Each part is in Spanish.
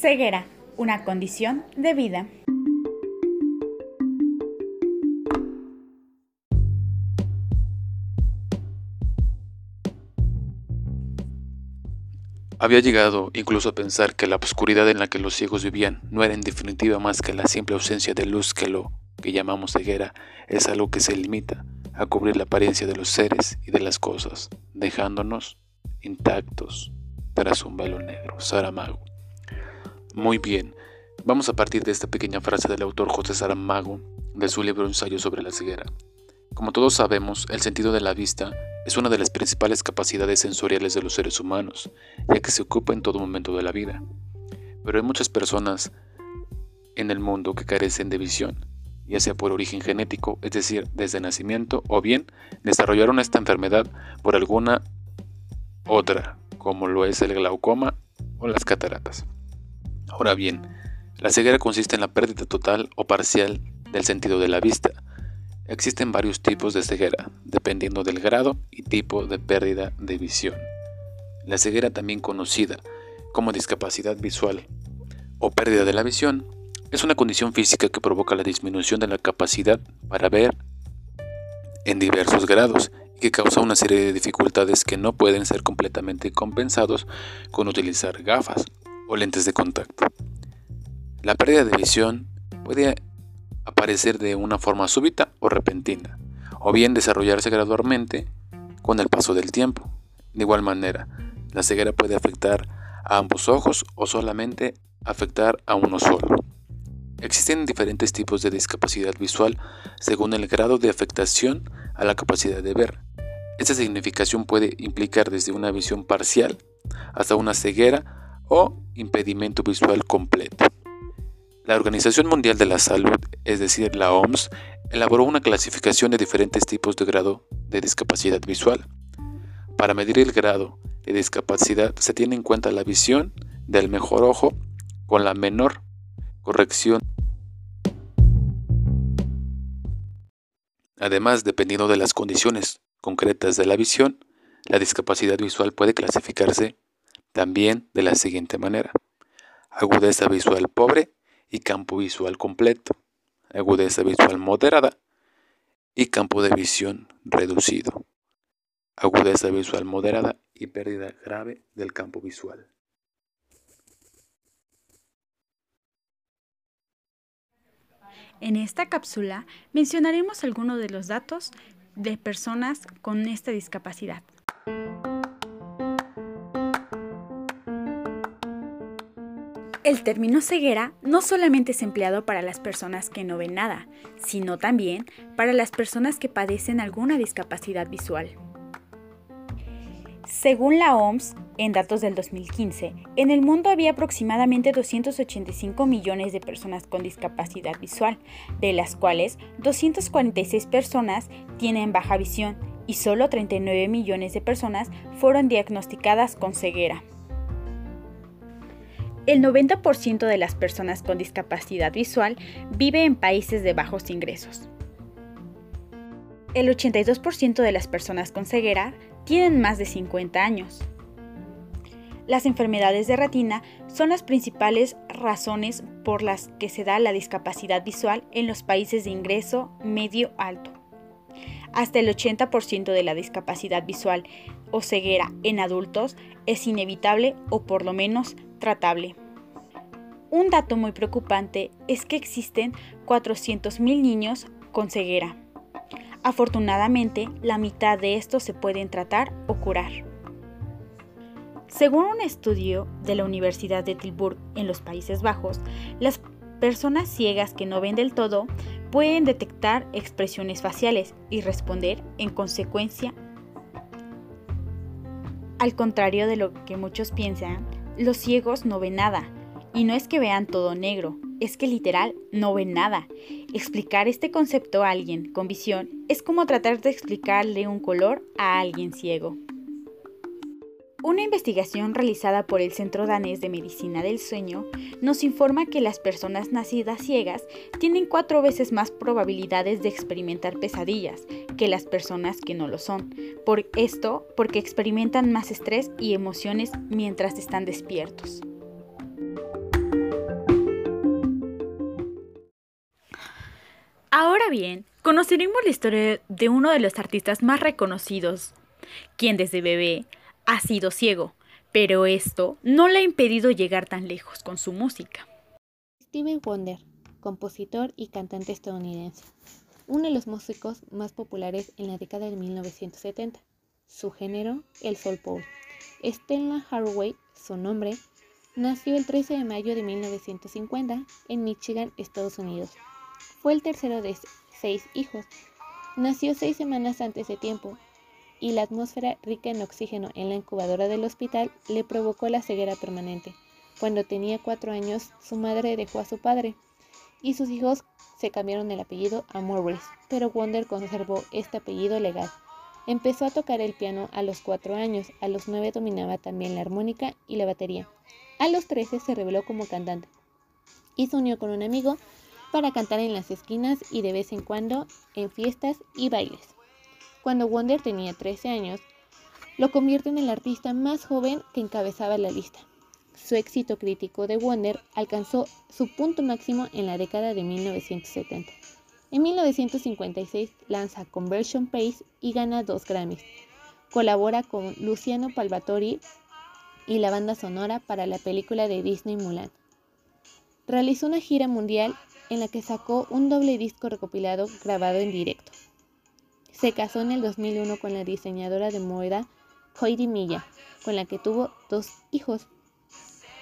Ceguera, una condición de vida. Había llegado incluso a pensar que la oscuridad en la que los ciegos vivían no era en definitiva más que la simple ausencia de luz que lo que llamamos ceguera es algo que se limita a cubrir la apariencia de los seres y de las cosas, dejándonos intactos tras un velo negro. Saramago. Muy bien, vamos a partir de esta pequeña frase del autor José Saramago de su libro Ensayo sobre la ceguera. Como todos sabemos, el sentido de la vista es una de las principales capacidades sensoriales de los seres humanos, ya que se ocupa en todo momento de la vida. Pero hay muchas personas en el mundo que carecen de visión, ya sea por origen genético, es decir, desde nacimiento, o bien desarrollaron esta enfermedad por alguna otra, como lo es el glaucoma o las cataratas. Ahora bien, la ceguera consiste en la pérdida total o parcial del sentido de la vista, Existen varios tipos de ceguera, dependiendo del grado y tipo de pérdida de visión. La ceguera, también conocida como discapacidad visual o pérdida de la visión, es una condición física que provoca la disminución de la capacidad para ver en diversos grados y que causa una serie de dificultades que no pueden ser completamente compensados con utilizar gafas o lentes de contacto. La pérdida de visión puede aparecer de una forma súbita o repentina, o bien desarrollarse gradualmente con el paso del tiempo. De igual manera, la ceguera puede afectar a ambos ojos o solamente afectar a uno solo. Existen diferentes tipos de discapacidad visual según el grado de afectación a la capacidad de ver. Esta significación puede implicar desde una visión parcial hasta una ceguera o impedimento visual completo. La Organización Mundial de la Salud, es decir, la OMS, elaboró una clasificación de diferentes tipos de grado de discapacidad visual. Para medir el grado de discapacidad se tiene en cuenta la visión del mejor ojo con la menor corrección. Además, dependiendo de las condiciones concretas de la visión, la discapacidad visual puede clasificarse también de la siguiente manera. Agudeza visual pobre, y campo visual completo, agudeza visual moderada y campo de visión reducido, agudeza visual moderada y pérdida grave del campo visual. En esta cápsula mencionaremos algunos de los datos de personas con esta discapacidad. El término ceguera no solamente es empleado para las personas que no ven nada, sino también para las personas que padecen alguna discapacidad visual. Según la OMS, en datos del 2015, en el mundo había aproximadamente 285 millones de personas con discapacidad visual, de las cuales 246 personas tienen baja visión y solo 39 millones de personas fueron diagnosticadas con ceguera. El 90% de las personas con discapacidad visual vive en países de bajos ingresos. El 82% de las personas con ceguera tienen más de 50 años. Las enfermedades de retina son las principales razones por las que se da la discapacidad visual en los países de ingreso medio alto. Hasta el 80% de la discapacidad visual o ceguera en adultos es inevitable o por lo menos tratable. Un dato muy preocupante es que existen 400.000 niños con ceguera. Afortunadamente, la mitad de estos se pueden tratar o curar. Según un estudio de la Universidad de Tilburg en los Países Bajos, las personas ciegas que no ven del todo pueden detectar expresiones faciales y responder en consecuencia. Al contrario de lo que muchos piensan, los ciegos no ven nada. Y no es que vean todo negro, es que literal no ven nada. Explicar este concepto a alguien con visión es como tratar de explicarle un color a alguien ciego. Una investigación realizada por el Centro Danés de Medicina del Sueño nos informa que las personas nacidas ciegas tienen cuatro veces más probabilidades de experimentar pesadillas que las personas que no lo son. Por esto, porque experimentan más estrés y emociones mientras están despiertos. Ahora bien, conoceremos la historia de uno de los artistas más reconocidos, quien desde bebé ha sido ciego, pero esto no le ha impedido llegar tan lejos con su música. Stevie Wonder, compositor y cantante estadounidense, uno de los músicos más populares en la década de 1970. Su género, el soul pop. Stella Haraway, su nombre, nació el 13 de mayo de 1950 en Michigan, Estados Unidos. Fue el tercero de seis hijos. Nació seis semanas antes de tiempo y la atmósfera rica en oxígeno en la incubadora del hospital le provocó la ceguera permanente. Cuando tenía cuatro años, su madre dejó a su padre y sus hijos se cambiaron el apellido a Morris, pero Wonder conservó este apellido legal. Empezó a tocar el piano a los cuatro años, a los nueve dominaba también la armónica y la batería. A los trece se reveló como cantante y se unió con un amigo para cantar en las esquinas y de vez en cuando en fiestas y bailes. Cuando Wonder tenía 13 años, lo convierte en el artista más joven que encabezaba la lista. Su éxito crítico de Wonder alcanzó su punto máximo en la década de 1970. En 1956 lanza Conversion Pace y gana dos Grammys. Colabora con Luciano Palvatori y la banda sonora para la película de Disney Mulan. Realizó una gira mundial en la que sacó un doble disco recopilado grabado en directo. Se casó en el 2001 con la diseñadora de moda Heidi Milla, con la que tuvo dos hijos.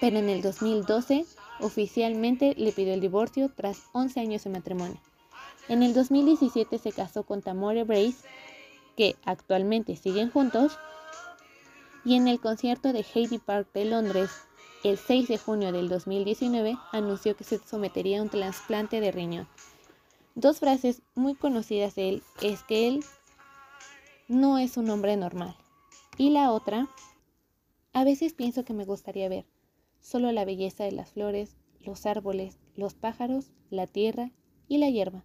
Pero en el 2012 oficialmente le pidió el divorcio tras 11 años de matrimonio. En el 2017 se casó con Tamore Brace, que actualmente siguen juntos, y en el concierto de Heidi Park de Londres, el 6 de junio del 2019, anunció que se sometería a un trasplante de riñón. Dos frases muy conocidas de él es que él no es un hombre normal. Y la otra, a veces pienso que me gustaría ver solo la belleza de las flores, los árboles, los pájaros, la tierra y la hierba.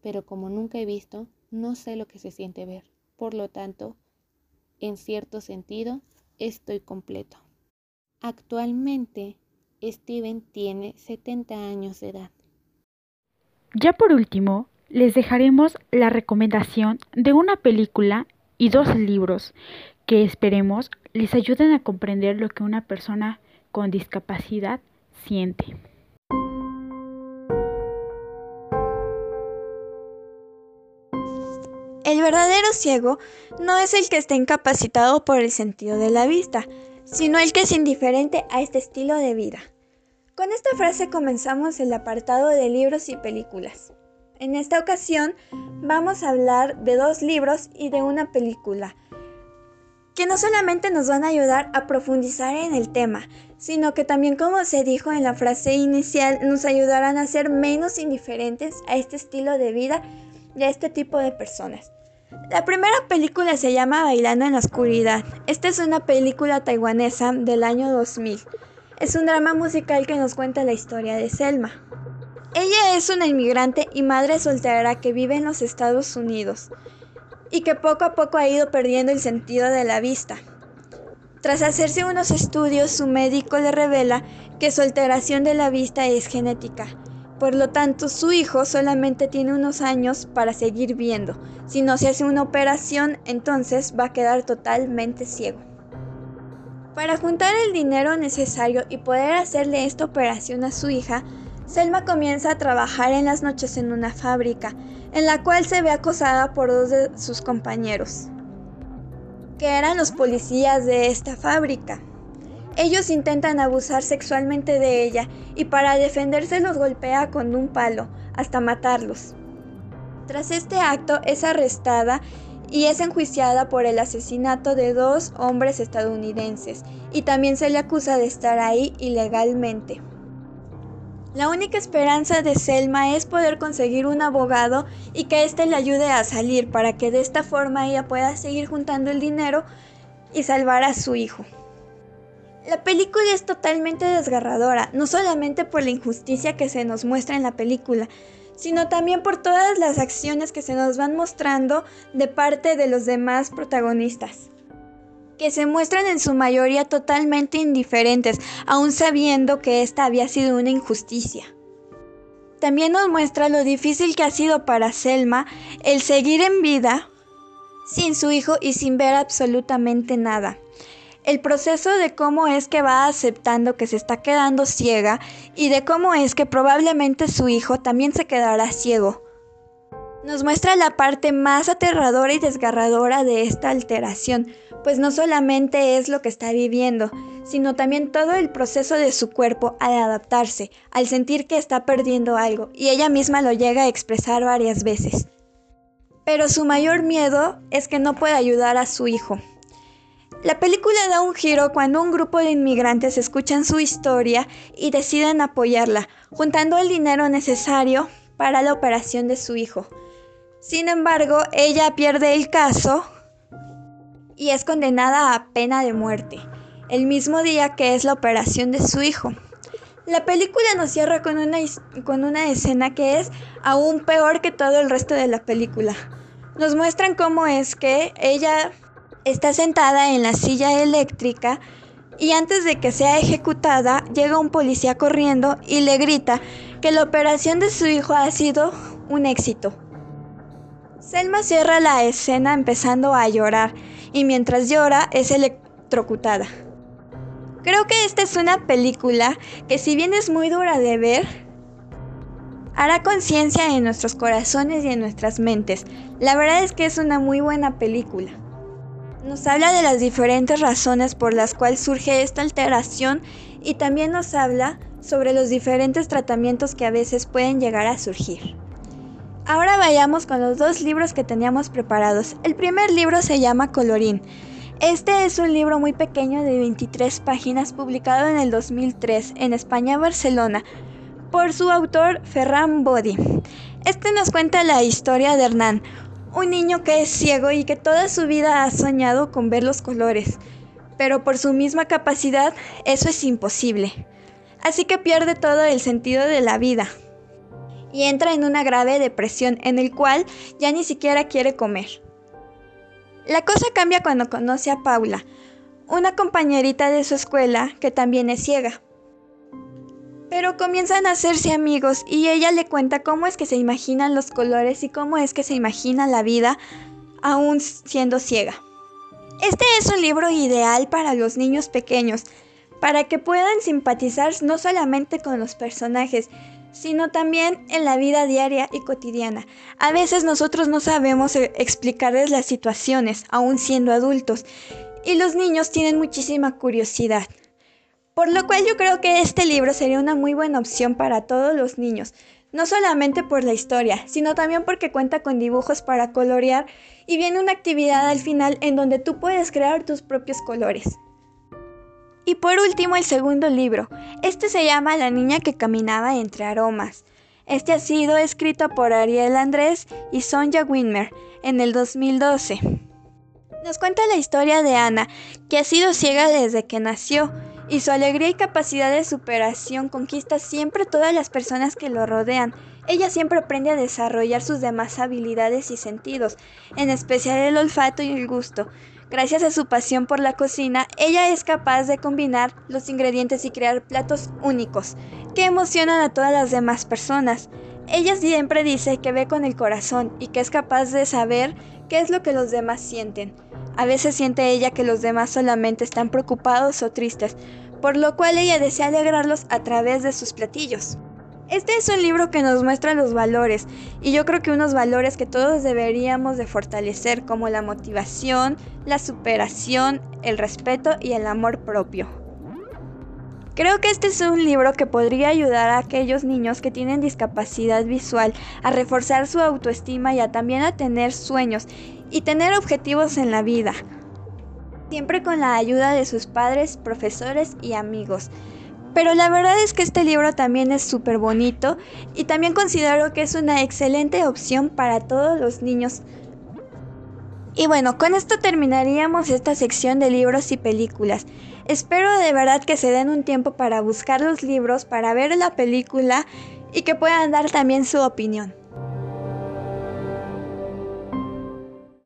Pero como nunca he visto, no sé lo que se siente ver. Por lo tanto, en cierto sentido, estoy completo. Actualmente, Steven tiene 70 años de edad. Ya por último, les dejaremos la recomendación de una película y dos libros que esperemos les ayuden a comprender lo que una persona con discapacidad siente. El verdadero ciego no es el que está incapacitado por el sentido de la vista, sino el que es indiferente a este estilo de vida. Con esta frase comenzamos el apartado de libros y películas. En esta ocasión vamos a hablar de dos libros y de una película, que no solamente nos van a ayudar a profundizar en el tema, sino que también, como se dijo en la frase inicial, nos ayudarán a ser menos indiferentes a este estilo de vida y a este tipo de personas. La primera película se llama Bailando en la Oscuridad. Esta es una película taiwanesa del año 2000. Es un drama musical que nos cuenta la historia de Selma. Ella es una inmigrante y madre soltera que vive en los Estados Unidos y que poco a poco ha ido perdiendo el sentido de la vista. Tras hacerse unos estudios, su médico le revela que su alteración de la vista es genética. Por lo tanto, su hijo solamente tiene unos años para seguir viendo. Si no se hace una operación, entonces va a quedar totalmente ciego. Para juntar el dinero necesario y poder hacerle esta operación a su hija, Selma comienza a trabajar en las noches en una fábrica, en la cual se ve acosada por dos de sus compañeros, que eran los policías de esta fábrica. Ellos intentan abusar sexualmente de ella y para defenderse los golpea con un palo hasta matarlos. Tras este acto es arrestada y es enjuiciada por el asesinato de dos hombres estadounidenses y también se le acusa de estar ahí ilegalmente. La única esperanza de Selma es poder conseguir un abogado y que éste le ayude a salir para que de esta forma ella pueda seguir juntando el dinero y salvar a su hijo. La película es totalmente desgarradora, no solamente por la injusticia que se nos muestra en la película, sino también por todas las acciones que se nos van mostrando de parte de los demás protagonistas, que se muestran en su mayoría totalmente indiferentes, aun sabiendo que esta había sido una injusticia. también nos muestra lo difícil que ha sido para Selma el seguir en vida sin su hijo y sin ver absolutamente nada. El proceso de cómo es que va aceptando que se está quedando ciega y de cómo es que probablemente su hijo también se quedará ciego. Nos muestra la parte más aterradora y desgarradora de esta alteración, pues no solamente es lo que está viviendo, sino también todo el proceso de su cuerpo al adaptarse, al sentir que está perdiendo algo, y ella misma lo llega a expresar varias veces. Pero su mayor miedo es que no puede ayudar a su hijo. La película da un giro cuando un grupo de inmigrantes escuchan su historia y deciden apoyarla, juntando el dinero necesario para la operación de su hijo. Sin embargo, ella pierde el caso y es condenada a pena de muerte, el mismo día que es la operación de su hijo. La película nos cierra con una, con una escena que es aún peor que todo el resto de la película. Nos muestran cómo es que ella está sentada en la silla eléctrica y antes de que sea ejecutada llega un policía corriendo y le grita que la operación de su hijo ha sido un éxito. Selma cierra la escena empezando a llorar y mientras llora es electrocutada. Creo que esta es una película que si bien es muy dura de ver, hará conciencia en nuestros corazones y en nuestras mentes. La verdad es que es una muy buena película. Nos habla de las diferentes razones por las cuales surge esta alteración y también nos habla sobre los diferentes tratamientos que a veces pueden llegar a surgir. Ahora vayamos con los dos libros que teníamos preparados. El primer libro se llama Colorín. Este es un libro muy pequeño de 23 páginas publicado en el 2003 en España, Barcelona, por su autor Ferran Bodi. Este nos cuenta la historia de Hernán, un niño que es ciego y que toda su vida ha soñado con ver los colores, pero por su misma capacidad eso es imposible. Así que pierde todo el sentido de la vida y entra en una grave depresión en el cual ya ni siquiera quiere comer. La cosa cambia cuando conoce a Paula, una compañerita de su escuela que también es ciega. Pero comienzan a hacerse amigos y ella le cuenta cómo es que se imaginan los colores y cómo es que se imagina la vida aún siendo ciega. Este es un libro ideal para los niños pequeños, para que puedan simpatizar no solamente con los personajes, sino también en la vida diaria y cotidiana. A veces nosotros no sabemos e-, explicarles las situaciones, aún siendo adultos, y los niños tienen muchísima curiosidad. Por lo cual yo creo que este libro sería una muy buena opción para todos los niños, no solamente por la historia, sino también porque cuenta con dibujos para colorear y viene una actividad al final en donde tú puedes crear tus propios colores. Y por último, el segundo libro. Este se llama La niña que caminaba entre aromas. Este ha sido escrito por Ariel Andrés y Sonja Winmer en el 2012. Nos cuenta la historia de Ana, que ha sido ciega desde que nació, y su alegría y capacidad de superación conquista siempre todas las personas que lo rodean. Ella siempre aprende a desarrollar sus demás habilidades y sentidos, en especial el olfato y el gusto. Gracias a su pasión por la cocina, ella es capaz de combinar los ingredientes y crear platos únicos que emocionan a todas las demás personas. Ella siempre dice que ve con el corazón y que es capaz de saber qué es lo que los demás sienten. A veces siente ella que los demás solamente están preocupados o tristes, por lo cual ella desea alegrarlos a través de sus platillos. Este es un libro que nos muestra los valores y yo creo que unos valores que todos deberíamos de fortalecer como la motivación, la superación, el respeto y el amor propio. Creo que este es un libro que podría ayudar a aquellos niños que tienen discapacidad visual a reforzar su autoestima y a también a tener sueños y tener objetivos en la vida, siempre con la ayuda de sus padres, profesores y amigos. Pero la verdad es que este libro también es súper bonito y también considero que es una excelente opción para todos los niños. Y bueno, con esto terminaríamos esta sección de libros y películas. Espero de verdad que se den un tiempo para buscar los libros, para ver la película y que puedan dar también su opinión.